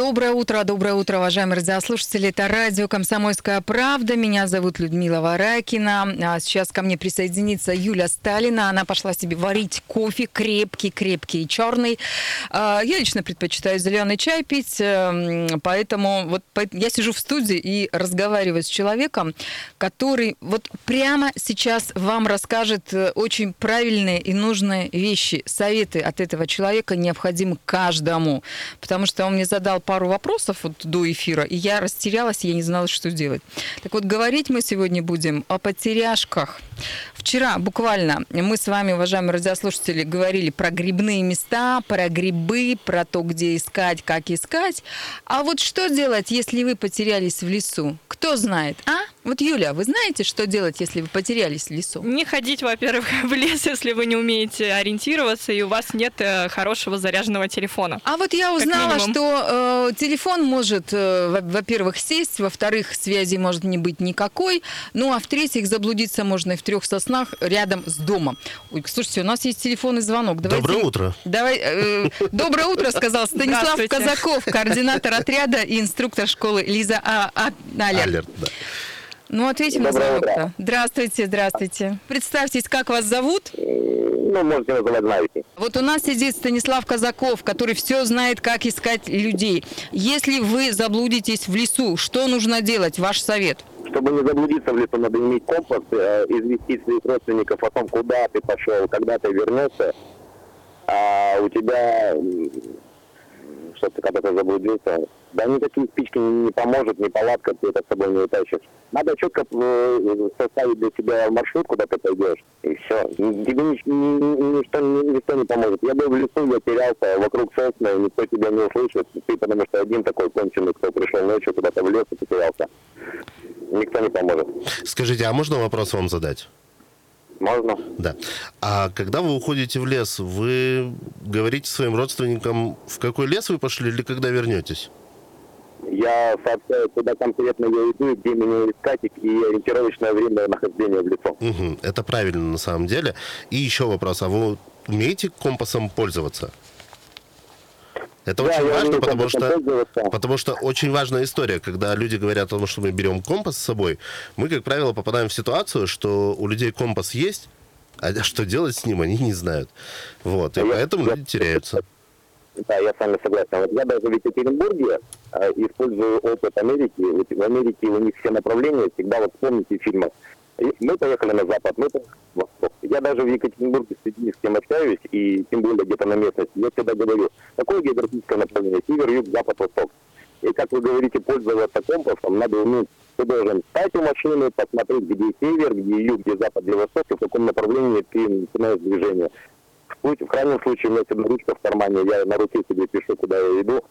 Доброе утро, доброе утро, уважаемые радиослушатели. Это радио «Комсомольская правда». Меня зовут Людмила Варакина. А сейчас ко мне присоединится Юля Сталина. Она пошла себе варить кофе крепкий, крепкий и черный. А, Я лично предпочитаю зеленый чай пить, эм, поэтому вот я сижу в студии и разговариваю с человеком, который вот прямо сейчас вам расскажет э, очень правильные и нужные вещи. Советы от этого человека необходимы каждому, потому что он мне задал пару вопросов вот до эфира, и я растерялась, я не знала, что делать. Так вот, говорить мы сегодня будем о потеряшках. Вчера буквально мы с вами, уважаемые радиослушатели, говорили про грибные места, про грибы, про то, где искать, как искать. А вот что делать, если вы потерялись в лесу? Кто знает, а? Вот, Юля, вы знаете, что делать, если вы потерялись в лесу? Не ходить, во-первых, в лес, если вы не умеете ориентироваться и у вас нет э, хорошего заряженного телефона. А вот я узнала, что э, телефон может, э, во- во-первых, сесть, во-вторых, связи может не быть никакой, ну а в-третьих, заблудиться можно и в трех соснах рядом с домом. Ой, слушайте, у нас есть телефонный звонок. Давайте- Доброе утро. Давай, э, доброе утро, сказал Станислав. Казаков, координатор отряда и инструктор школы Лиза а, а, Алерт. Алерт, да. Ну, ответим на звонок-то. Здравствуйте, здравствуйте. Представьтесь, как вас зовут? Ну, можете называть знаете. Вот у нас сидит Станислав Казаков, который все знает, как искать людей. Если вы заблудитесь в лесу, что нужно делать? Ваш совет. Чтобы не заблудиться в лесу, надо иметь компас, э, известить своих родственников о том, куда ты пошел, когда ты вернешься. А у тебя, что ты когда ты заблудился, да никакие спички не, не поможет, ни палатка, ты это с собой не утащишь. Надо четко э, составить для себя маршрут, куда ты пойдешь, и все. Тебе ни- ни- ни- ничто, ни- ничто не поможет. Я был в лесу, я терялся, вокруг сосны, никто тебя не услышит. Ты потому что один такой конченый, кто пришел ночью куда-то в лес и потерялся. Никто не поможет. Скажите, а можно вопрос вам задать? Можно? Да. А когда вы уходите в лес, вы говорите своим родственникам, в какой лес вы пошли или когда вернетесь? Я сообщаю, куда конкретно я иду, где меня искать и ориентировочное время нахождения в лесу. Мгм, Это правильно на самом деле. И еще вопрос, а вы умеете компасом пользоваться? Это Да, очень важно, потому что, потому что очень важная история, когда люди говорят о том, что мы берем компас с собой, мы, как правило, попадаем в ситуацию, что у людей компас есть, а что делать с ним, они не знают. Вот, и Я- поэтому я- люди теряются. Да, я с вами согласен. Вот я даже в Екатеринбурге э, использую опыт Америки. Вот в Америке у них все направления всегда, вот вспомните фильмы. Мы поехали на запад, мы поехали на восток. Я даже в Екатеринбурге с кем общаюсь, и тем более где-то на местности, я всегда говорю, какое географическое направление? Север, юг, запад, восток. И как вы говорите, пользоваться компасом, надо уметь, ты должен встать у машины, посмотреть, где север, где юг, где запад, где восток, и в каком направлении ты начинаешь движение. В В крайнем случае у меня всегда ручка в кармане, я на руке себе пишу, куда я иду,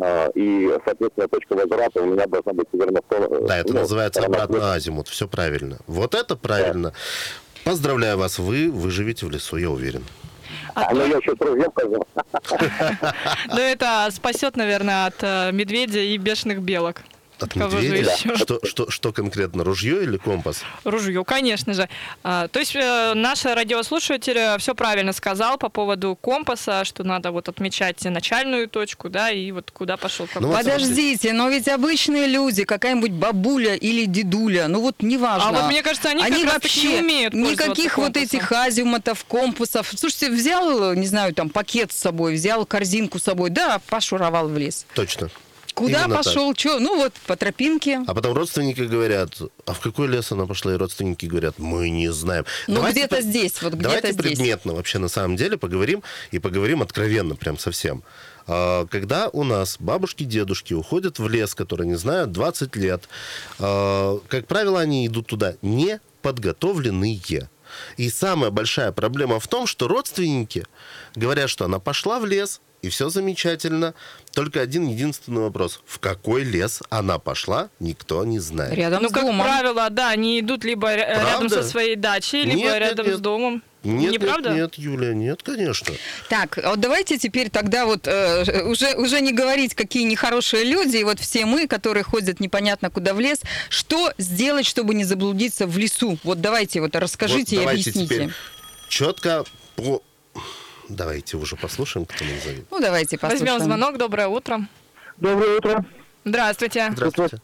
а, и, соответственно, точка возврата у меня должна быть северная сторона. Да, это ну, называется обратно азимут. Все правильно. Вот это правильно. Поздравляю вас, вы выживете в лесу, я уверен. А, ну я еще с ружьем хожу. Но это спасет, наверное, от э, медведя и бешеных белок. От Кого же медведя? еще? Что, что, что конкретно, ружье или компас? Ружье, конечно же. А, то есть э, наш радиослушатель все правильно сказал по поводу компаса, что надо вот отмечать начальную точку, да, и вот куда пошел Ну вот Подождите, но ведь обычные люди, какая-нибудь бабуля или дедуля, ну вот неважно. А вот мне кажется, они как раз таки не умеют никаких вот этих азимутов, компасов. Слушайте, взял, не знаю, там пакет с собой, взял корзинку с собой, да, пошуровал в лес. Точно. Куда Именно так. пошел, что? Ну вот по тропинке. А потом родственники говорят, а в какой лес она пошла? И родственники говорят, мы не знаем. Ну, Давайте где-то по- здесь, вот где-то Давайте здесь. предметно вообще на самом деле поговорим, и поговорим откровенно прям совсем. А, Когда у нас бабушки, дедушки уходят в лес, который не знают, 20 лет, а, как правило, они идут туда не подготовленные. И самая большая проблема в том, что родственники говорят, что она пошла в лес, и все замечательно. Только один единственный вопрос. В какой лес она пошла, никто не знает. Рядом Ну, с как домом. правило, да, они идут либо ря- рядом Правда? со своей дачей, либо Нет, нет, рядом нет. с домом. Нет, Не нет, правда? нет, Юля, нет, конечно. Так, а вот давайте теперь тогда вот э, уже, уже не говорить, какие нехорошие люди, и вот все мы, которые ходят непонятно куда в лес, что сделать, чтобы не заблудиться в лесу? Вот давайте вот расскажите Вот и давайте объясните. теперь четко по... Давайте уже послушаем, кто нам звонит. Ну, давайте послушаем. Возьмем звонок. Доброе утро. Доброе утро. Здравствуйте. Здравствуйте.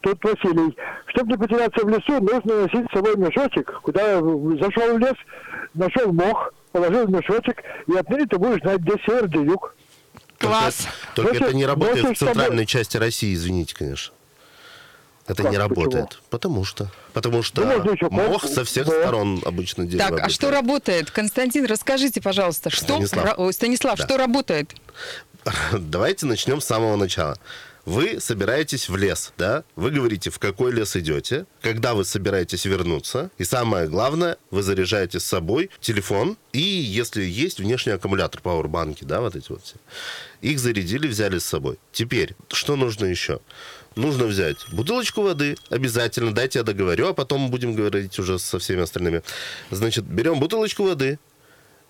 Тут Василий. Чтобы не потеряться в лесу, нужно носить с собой мешочек. Куда зашел в лес, нашел мох, положил в мешочек, и отныне ты будешь знать, где север, где юг. Класс. Только Бросишь- это не работает бросишь в центральной части России, извините, конечно. Это Как, не почему? работает. Потому что. Потому что Ну, еще мох со всех да. сторон обычно дерево. Так, а что работает? Константин, расскажите, пожалуйста, что... Станислав. Ра- Ой, Станислав, Да. что работает? Давайте начнем с самого начала. Вы собираетесь в лес, да? Вы говорите, в какой лес идете, когда вы собираетесь вернуться. И самое главное, вы заряжаете с собой телефон и, если есть, внешний аккумулятор, пауэрбанки, да, вот эти вот все. Их зарядили, взяли с собой. Теперь, что нужно еще? Нужно взять бутылочку воды, обязательно, дайте я договорю, а потом будем говорить уже со всеми остальными. Значит, берем бутылочку воды,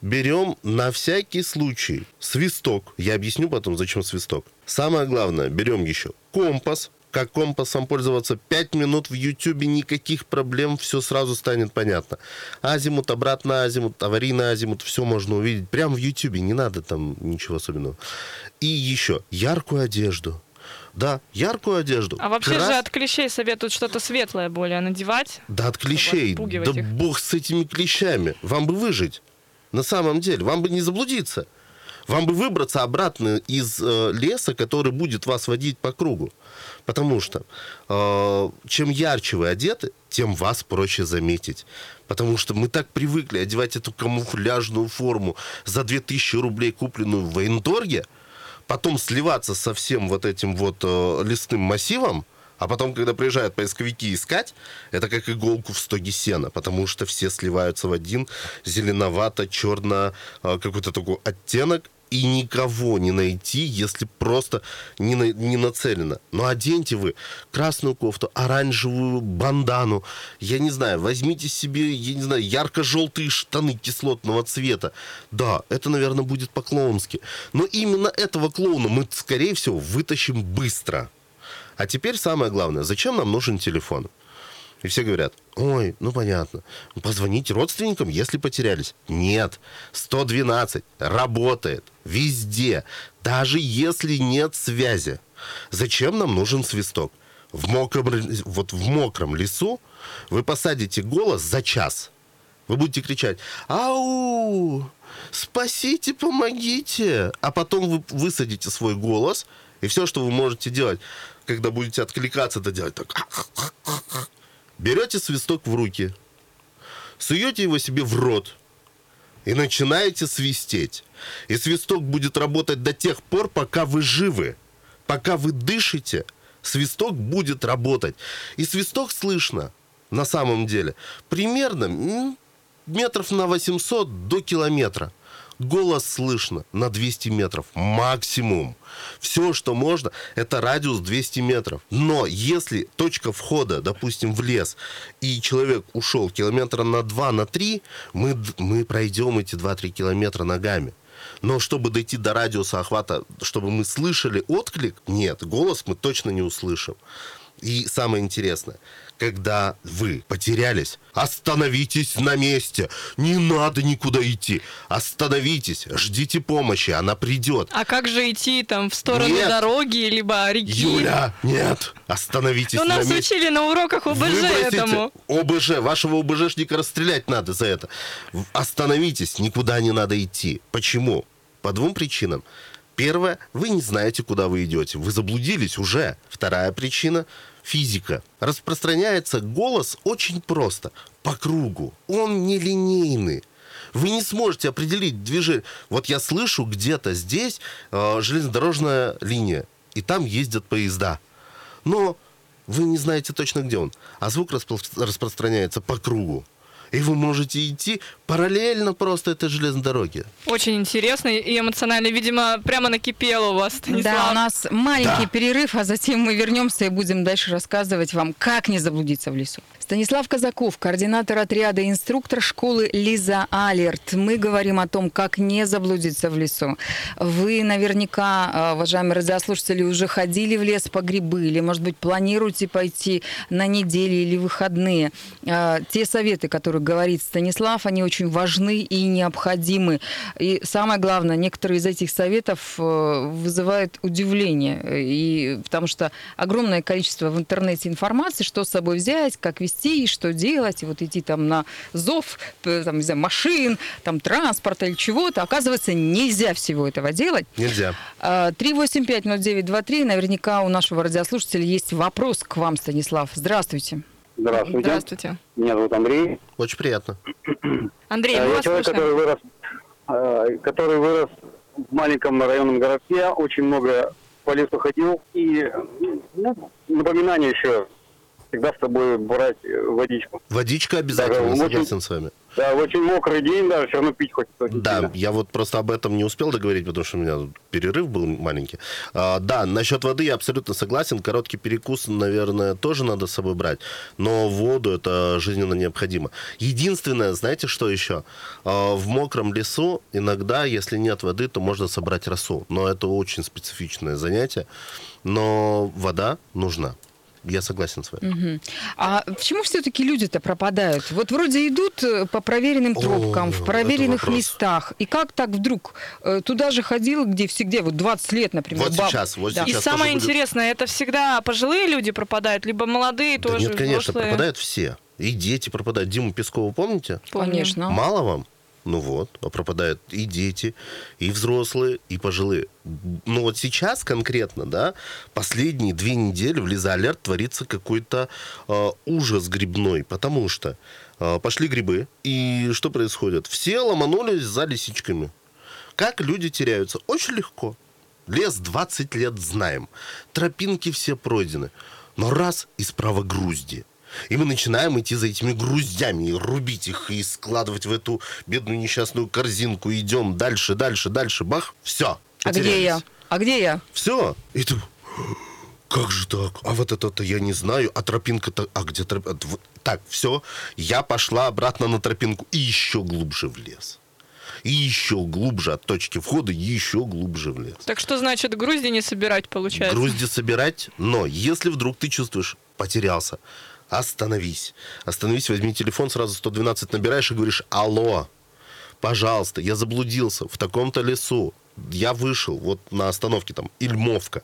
берем на всякий случай свисток. Я объясню потом, зачем свисток. Самое главное, берем еще компас. Как компасом пользоваться 5 минут в Ютубе, никаких проблем, все сразу станет понятно. Азимут, обратно азимут, аварийный азимут, все можно увидеть прямо в Ютубе, не надо там ничего особенного. И еще яркую одежду. Да, яркую одежду. А вообще Крас- же от клещей советуют что-то светлое более надевать. да от клещей. Да их. бог с этими клещами. Вам бы выжить. На самом деле. Вам бы не заблудиться. Вам бы выбраться обратно из э, леса, который будет вас водить по кругу. Потому что э, чем ярче вы одеты, тем вас проще заметить. Потому что мы так привыкли одевать эту камуфляжную форму за 2000 рублей, купленную в военторге, потом сливаться со всем вот этим вот э, лесным массивом, а потом, когда приезжают поисковики искать, это как иголку в стоге сена, потому что все сливаются в один зеленовато-черно э, какой-то такой оттенок, и никого не найти, если просто не, на- не нацелено. Но оденьте вы красную кофту, оранжевую бандану, я не знаю, возьмите себе, я не знаю, ярко-желтые штаны кислотного цвета. Да, это, наверное, будет по-клоунски. Но именно этого клоуна мы, скорее всего, вытащим быстро. А теперь самое главное, зачем нам нужен телефон? И все говорят, ой, ну понятно, позвоните родственникам, если потерялись. Нет, 112 работает везде, даже если нет связи. Зачем нам нужен свисток? В мокром, вот в мокром лесу вы посадите голос за час. Вы будете кричать «Ау! Спасите, помогите!» А потом вы высадите свой голос, и все, что вы можете делать, когда будете откликаться, это делать так. Берете свисток в руки, суете его себе в рот и начинаете свистеть. И свисток будет работать до тех пор, пока вы живы. Пока вы дышите, свисток будет работать. И свисток слышно на самом деле примерно метров на 800 до километра. Голос слышно на 200 метров максимум. Все, что можно, это радиус 200 метров. Но если точка входа, допустим, в лес, и человек ушел километра на 2, на 3, мы, мы пройдем эти 2-3 километра ногами. Но чтобы дойти до радиуса охвата, чтобы мы слышали отклик, нет, голос мы точно не услышим. И самое интересное, когда вы потерялись, остановитесь на месте. Не надо никуда идти. Остановитесь, ждите помощи, она придет. А как же идти там в сторону Нет. дороги, либо реки? Юля, нет, остановитесь Ну, на нас месте. учили на уроках ОБЖ Выбросите этому. ОБЖ, вашего ОБЖшника расстрелять надо за это. Остановитесь, никуда не надо идти. Почему? По двум причинам. Первое, вы не знаете, куда вы идете. Вы заблудились уже. Вторая причина – физика. Распространяется голос очень просто, по кругу. Он нелинейный. Вы не сможете определить движение. Вот я слышу где-то здесь э, железнодорожная линия, и там ездят поезда. Но вы не знаете точно, где он. А звук распро- распространяется по кругу. И вы можете идти параллельно просто этой железной дороге. Очень интересно и эмоционально. Видимо, прямо накипело у вас, Станислав. Да, у нас маленький Да. перерыв, а затем мы вернемся и будем дальше рассказывать вам, как не заблудиться в лесу. Станислав Казаков, координатор отряда инструктор школы Лиза Алерт. Мы говорим о том, как не заблудиться в лесу. Вы наверняка, э, уважаемые радиослушатели, уже ходили в лес по грибы или, может быть, планируете пойти на неделе или выходные. Э, Те советы, которые говорит Станислав, они очень важны и необходимы. И самое главное, некоторые из этих советов э, вызывают удивление. И потому что огромное количество в интернете информации, что с собой взять, как вести, и что делать, и вот идти там на зов там, не знаю, машин, там транспорта или чего-то. Оказывается, нельзя всего этого делать. Нельзя. А, 3850923. Наверняка у нашего радиослушателя есть вопрос к вам, Станислав. Здравствуйте. Здравствуйте. Здравствуйте. Меня зовут Андрей. Очень приятно. Андрей, Э, мы Я вас человек, слушаем. который вырос, э, который вырос в маленьком районном городке, очень много по лесу ходил. И ну, напоминание еще всегда с собой брать э, водичку. Водичка обязательно, очень- согласен с вами. Да, в очень мокрый день даже все равно пить хочется очень Да, сильно. я вот просто об этом не успел договорить, потому что у меня перерыв был маленький. А, да, насчет воды я абсолютно согласен. Короткий перекус, наверное, тоже надо с собой брать. Но воду это жизненно необходимо. Единственное, знаете, что еще? А, в мокром лесу иногда, если нет воды, то можно собрать росу. Но это очень специфичное занятие. Но вода нужна. Я согласен с вами. Мгм. А почему все-таки люди-то пропадают? Вот вроде идут э, по проверенным О, тропкам, в это проверенных местах. И как так вдруг э, туда же ходил, где всегда, вот 20 лет, например. Вот баб- сейчас, вот Да. И сейчас самое тоже будет- интересное, это всегда пожилые люди пропадают, либо молодые Да тоже, нет, конечно, взрослые. пропадают все. И дети пропадают. Диму Пескова помните? Помню. Конечно. Мало вам? Ну вот, а пропадают и дети, и взрослые, и пожилые. Ну вот сейчас конкретно, да, последние две недели в Лиза Алерт творится какой-то э, ужас грибной, потому что э, пошли грибы, и что происходит? Все ломанулись за лисичками. Как люди теряются? Очень легко. Лес 20 лет знаем. Тропинки все пройдены. Но раз и справа грузди. И мы начинаем идти за этими груздями и рубить их, и складывать в эту бедную несчастную корзинку. Идем дальше, дальше, дальше. Бах, все. А где я? А где я? Все. И ты... Как же так? А вот это-то я не знаю. А тропинка-то... А где тропинка? Так, все. Я пошла обратно на тропинку и еще глубже в лес. И еще глубже от точки входа, еще глубже в лес. Так что значит грузди не собирать, получается? Грузди собирать, но если вдруг ты чувствуешь, потерялся, остановись. Остановись, возьми телефон, сразу 112 набираешь и говоришь, алло, пожалуйста, я заблудился в таком-то лесу. Я вышел вот на остановке там Ильмовка,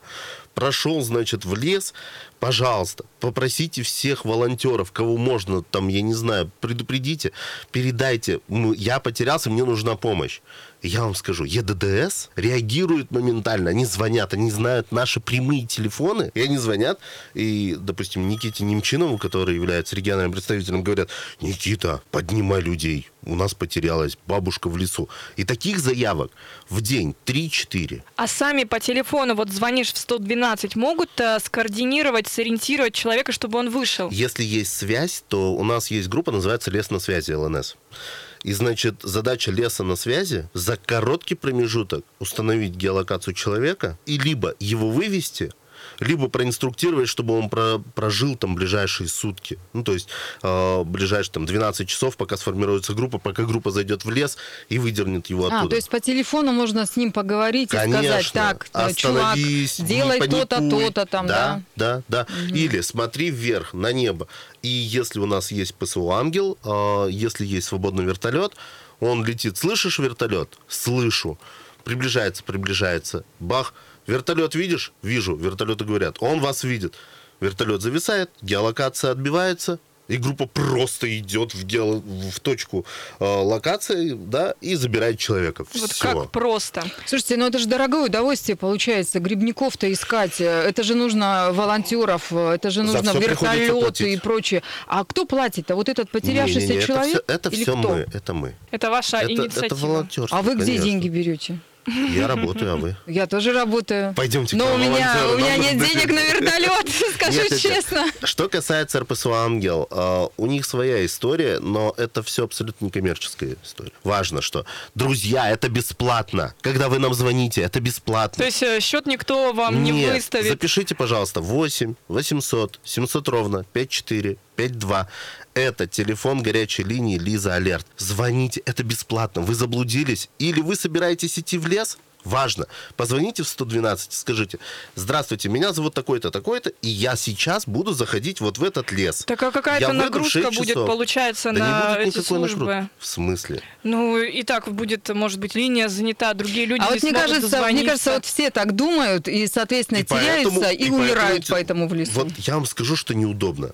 прошел, значит, в лес, пожалуйста, попросите всех волонтеров, кого можно, там, я не знаю, предупредите, передайте, я потерялся, мне нужна помощь. Я вам скажу, ЕДДС реагирует моментально, они звонят, они знают наши прямые телефоны, и они звонят, и, допустим, Никите Немчинову, который является региональным представителем, говорят, Никита, поднимай людей, у нас потерялась бабушка в лесу. И таких заявок в день 3-4. А сами по телефону, вот звонишь в 112, могут э, скоординировать, сориентировать человека, чтобы он вышел? Если есть связь, то у нас есть группа, называется «Лес на связи» ЛНС. И, значит, задача леса на связи за короткий промежуток установить геолокацию человека и либо его вывести, либо проинструктировать, чтобы он про- прожил там ближайшие сутки. Ну, то есть э, ближайшие там 12 часов, пока сформируется группа, пока группа зайдет в лес и выдернет его оттуда. А, то есть по телефону можно с ним поговорить и Конечно. сказать, так, э, чувак, делай то-то, то-то там, да? Да, да, да. Или смотри вверх, на небо. И если у нас есть ПСО «Ангел», э, если есть свободный вертолет, он летит. Слышишь вертолет? Слышу. Приближается, приближается. Бах. Вертолет видишь? Вижу. Вертолеты говорят. Он вас видит. Вертолет зависает, геолокация отбивается, и группа просто идет в, гео- в точку э, локации, да, и забирает человека. Вот Всё. как просто. Слушайте, ну это же дорогое удовольствие получается, грибников-то искать. Это же нужно волонтеров, это же нужно вертолеты и прочее. А кто платит-то? Вот этот потерявшийся Не-не-не, человек Это все, это или все кто? мы, это мы. Это ваша Это, инициатива. это волонтерство, А вы где конечно. деньги берете? Я работаю, а вы? Я тоже работаю. Пойдемте к Но у меня, у меня нам нет денег на вертолет, скажу Нет, нет, нет. честно. Что касается РПСО «Ангел», э, у них своя история, но это все абсолютно некоммерческая история. Важно, что, друзья, это бесплатно. Когда вы нам звоните, это бесплатно. То есть э, счет никто вам не Нет, выставит. запишите, пожалуйста, 8 800 700 ровно 54 52. Это телефон горячей линии Лиза Алерт. Звоните, это бесплатно. Вы заблудились или вы собираетесь идти в лес? Важно. Позвоните в 112, скажите, здравствуйте, меня зовут такой-то, такой-то, и я сейчас буду заходить вот в этот лес. Так а какая-то нагрузка 6 будет, часов. получается, Да на не будет эти службы? нагрузки. В смысле? Ну, и так будет, может быть, линия занята, другие люди А не вот мне кажется, мне кажется, вот все так думают и, соответственно, И поэтому- теряются и, и умирают поэтому- поэтому в лесу. Вот я вам скажу, что неудобно.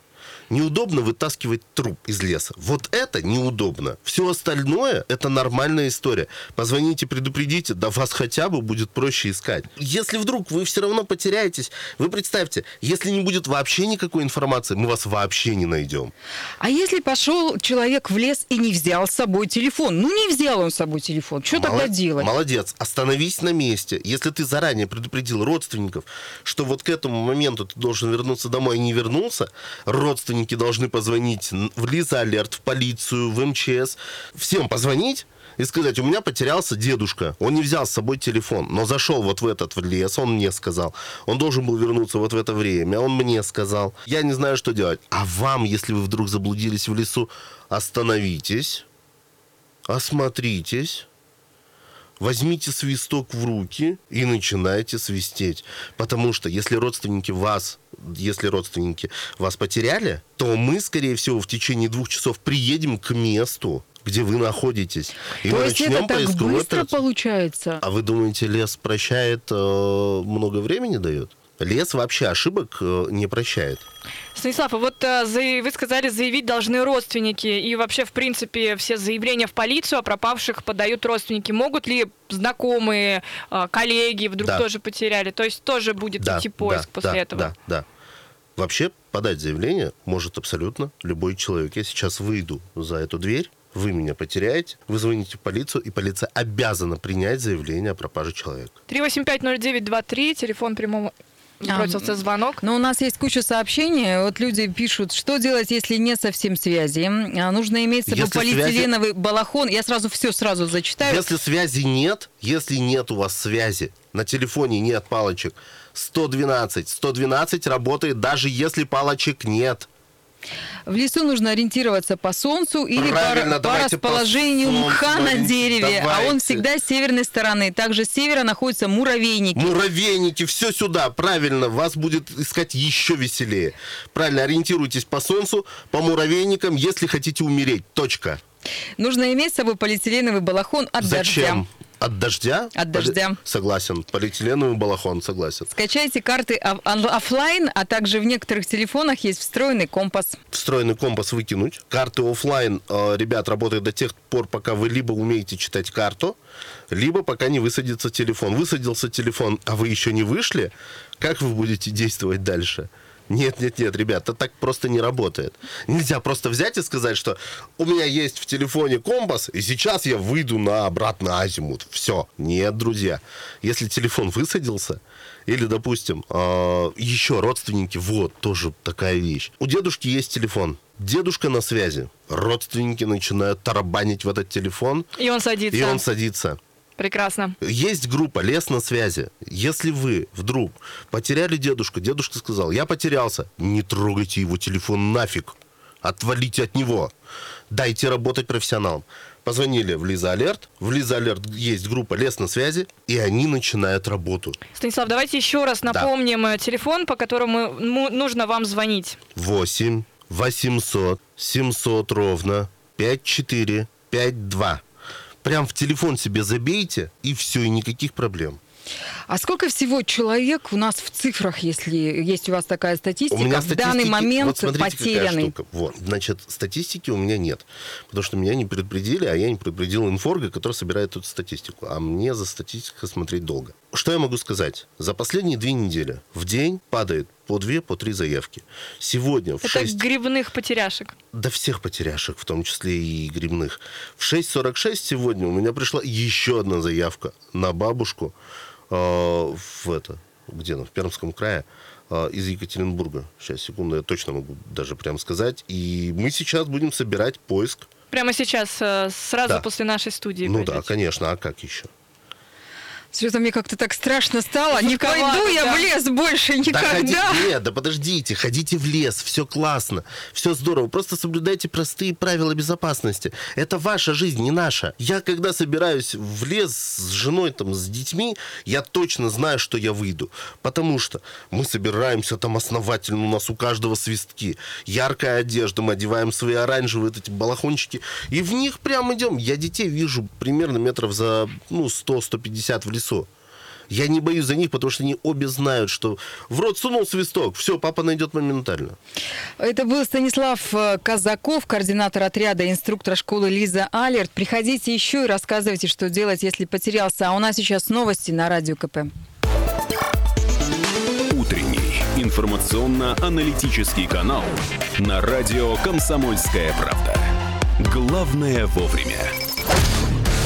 Неудобно вытаскивать труп из леса. Вот это неудобно. Все остальное это нормальная история. Позвоните, предупредите, да вас хотя бы будет проще искать. Если вдруг вы все равно потеряетесь, вы представьте, если не будет вообще никакой информации, мы вас вообще не найдем. А если пошел человек в лес и не взял с собой телефон? Ну, не взял он с собой телефон. Что тогда Молод- делать? Молодец. Остановись на месте. Если ты заранее предупредил родственников, что вот к этому моменту ты должен вернуться домой и не вернулся, родственники должны позвонить в Лиза Алерт, в полицию, в МЧС. Всем позвонить и сказать, у меня потерялся дедушка, он не взял с собой телефон, но зашел вот в этот лес, он мне сказал. Он должен был вернуться вот в это время, он мне сказал. Я не знаю, что делать. А вам, если вы вдруг заблудились в лесу, остановитесь, осмотритесь, возьмите свисток в руки и начинайте свистеть. Потому что если родственники вас, если родственники вас потеряли, то мы, скорее всего, в течение двух часов приедем к месту, где вы находитесь. И То мы есть начнем это так поисковую быстро получается? А вы думаете, лес прощает, э, много времени дает? Лес вообще ошибок э, не прощает. Станислав, а вот э, вы сказали, заявить должны родственники. И вообще, в принципе, все заявления в полицию о пропавших подают родственники. Могут ли знакомые, э, коллеги вдруг Да. тоже потеряли? То есть тоже будет идти поиск после да, этого? Да, да. Вообще подать заявление может абсолютно любой человек. Я сейчас выйду за эту дверь, вы меня потеряете, вы звоните в полицию, и полиция обязана принять заявление о пропаже человека. 3850923, телефон прямого... А, Бросился звонок. Но у нас есть куча сообщений. Вот люди пишут, что делать, если нет совсем связи. А, Нужно иметь с собой Если полиэтиленовый балахон. Я сразу все сразу зачитаю. Если связи нет, если нет у вас связи, на телефоне нет палочек, 112. 112 работает даже если палочек нет. В лесу нужно ориентироваться по солнцу или по, Правильно, по давайте по расположению солнцу мха на дереве, а он Давайте. всегда с северной стороны. Также с севера находятся муравейники. Муравейники, все сюда, правильно, вас будет искать еще веселее. Правильно, ориентируйтесь по солнцу, по муравейникам, если хотите умереть. Точка. Нужно иметь с собой полиэтиленовый балахон от Зачем? дождя. От дождя? От дождя. Согласен. Полиэтиленовый балахон, согласен. Скачайте карты оф- он- оффлайн, а также в некоторых телефонах есть встроенный компас. Встроенный компас выкинуть. Карты оффлайн, э, ребят, работают до тех пор, пока вы либо умеете читать карту, либо пока не высадится телефон. Высадился телефон, а вы еще не вышли, как вы будете действовать дальше? Нет, нет, нет, ребят, это так просто не работает. Нельзя просто взять и сказать, что у меня есть в телефоне компас, и сейчас я выйду на обратно азимут. Все. Нет, друзья. Если телефон высадился, или, допустим, э, еще родственники, вот, тоже такая вещь. У дедушки есть телефон. Дедушка на связи. Родственники начинают тарабанить в этот телефон, И он садится. и он садится. Прекрасно. Есть группа «Лес на связи». Если вы вдруг потеряли дедушку, дедушка сказал, я потерялся, не трогайте его телефон нафиг. Отвалите от него. Дайте работать профессионалам. Позвонили в Лиза Алерт. В Лиза Алерт есть группа «Лес на связи», и они начинают работу. Станислав, давайте еще раз напомним э, телефон, по которому му- нужно вам звонить. 8 800 700 ровно 5452. Прям в телефон себе забейте, и все, и никаких проблем. А сколько всего человек у нас в цифрах, если есть у вас такая статистика, У меня в данный момент вот смотрите, какая потерянный? штука. Вот, значит, статистики у меня нет. Потому что меня не предупредили, а я не предупредил инфорга, который собирает эту статистику. А мне за статистикой смотреть долго. Что я могу сказать? За последние две недели в день падает по две, по три заявки. Сегодня в Это 6... грибных потеряшек. до всех потеряшек, в том числе и грибных. В 6.46 сегодня у меня пришла еще одна заявка на бабушку в это, где она, в Пермском крае, э, из Екатеринбурга. Сейчас, секунду, я точно могу даже прям сказать. И мы сейчас будем собирать поиск. Прямо сейчас, э, сразу Да. после нашей студии. ну да, пойдете. конечно, а как еще? Что-то мне как-то так страшно стало. Не пойду я да. в лес больше Да ходи- никогда. нет, да подождите, ходите в лес, все классно, все здорово, просто соблюдайте простые правила безопасности. Это ваша жизнь, не наша. Я когда собираюсь в лес с женой, там, с детьми, я точно знаю, что я выйду, потому что мы собираемся там основательно, у нас у каждого свистки, яркая одежда, мы одеваем свои оранжевые вот эти балахончики, и в них прям идем. Я детей вижу примерно метров за, ну, 100-150 в лесу. Я не боюсь за них, потому что они обе знают, что в рот сунул свисток, все, папа найдет моментально. Это был Станислав э, Казаков, координатор отряда, инструктор школы Лиза Алерт. Приходите еще и рассказывайте, что делать, если потерялся. А у нас сейчас новости на Радио КП. Утренний информационно-аналитический канал на радио «Комсомольская правда». Главное вовремя.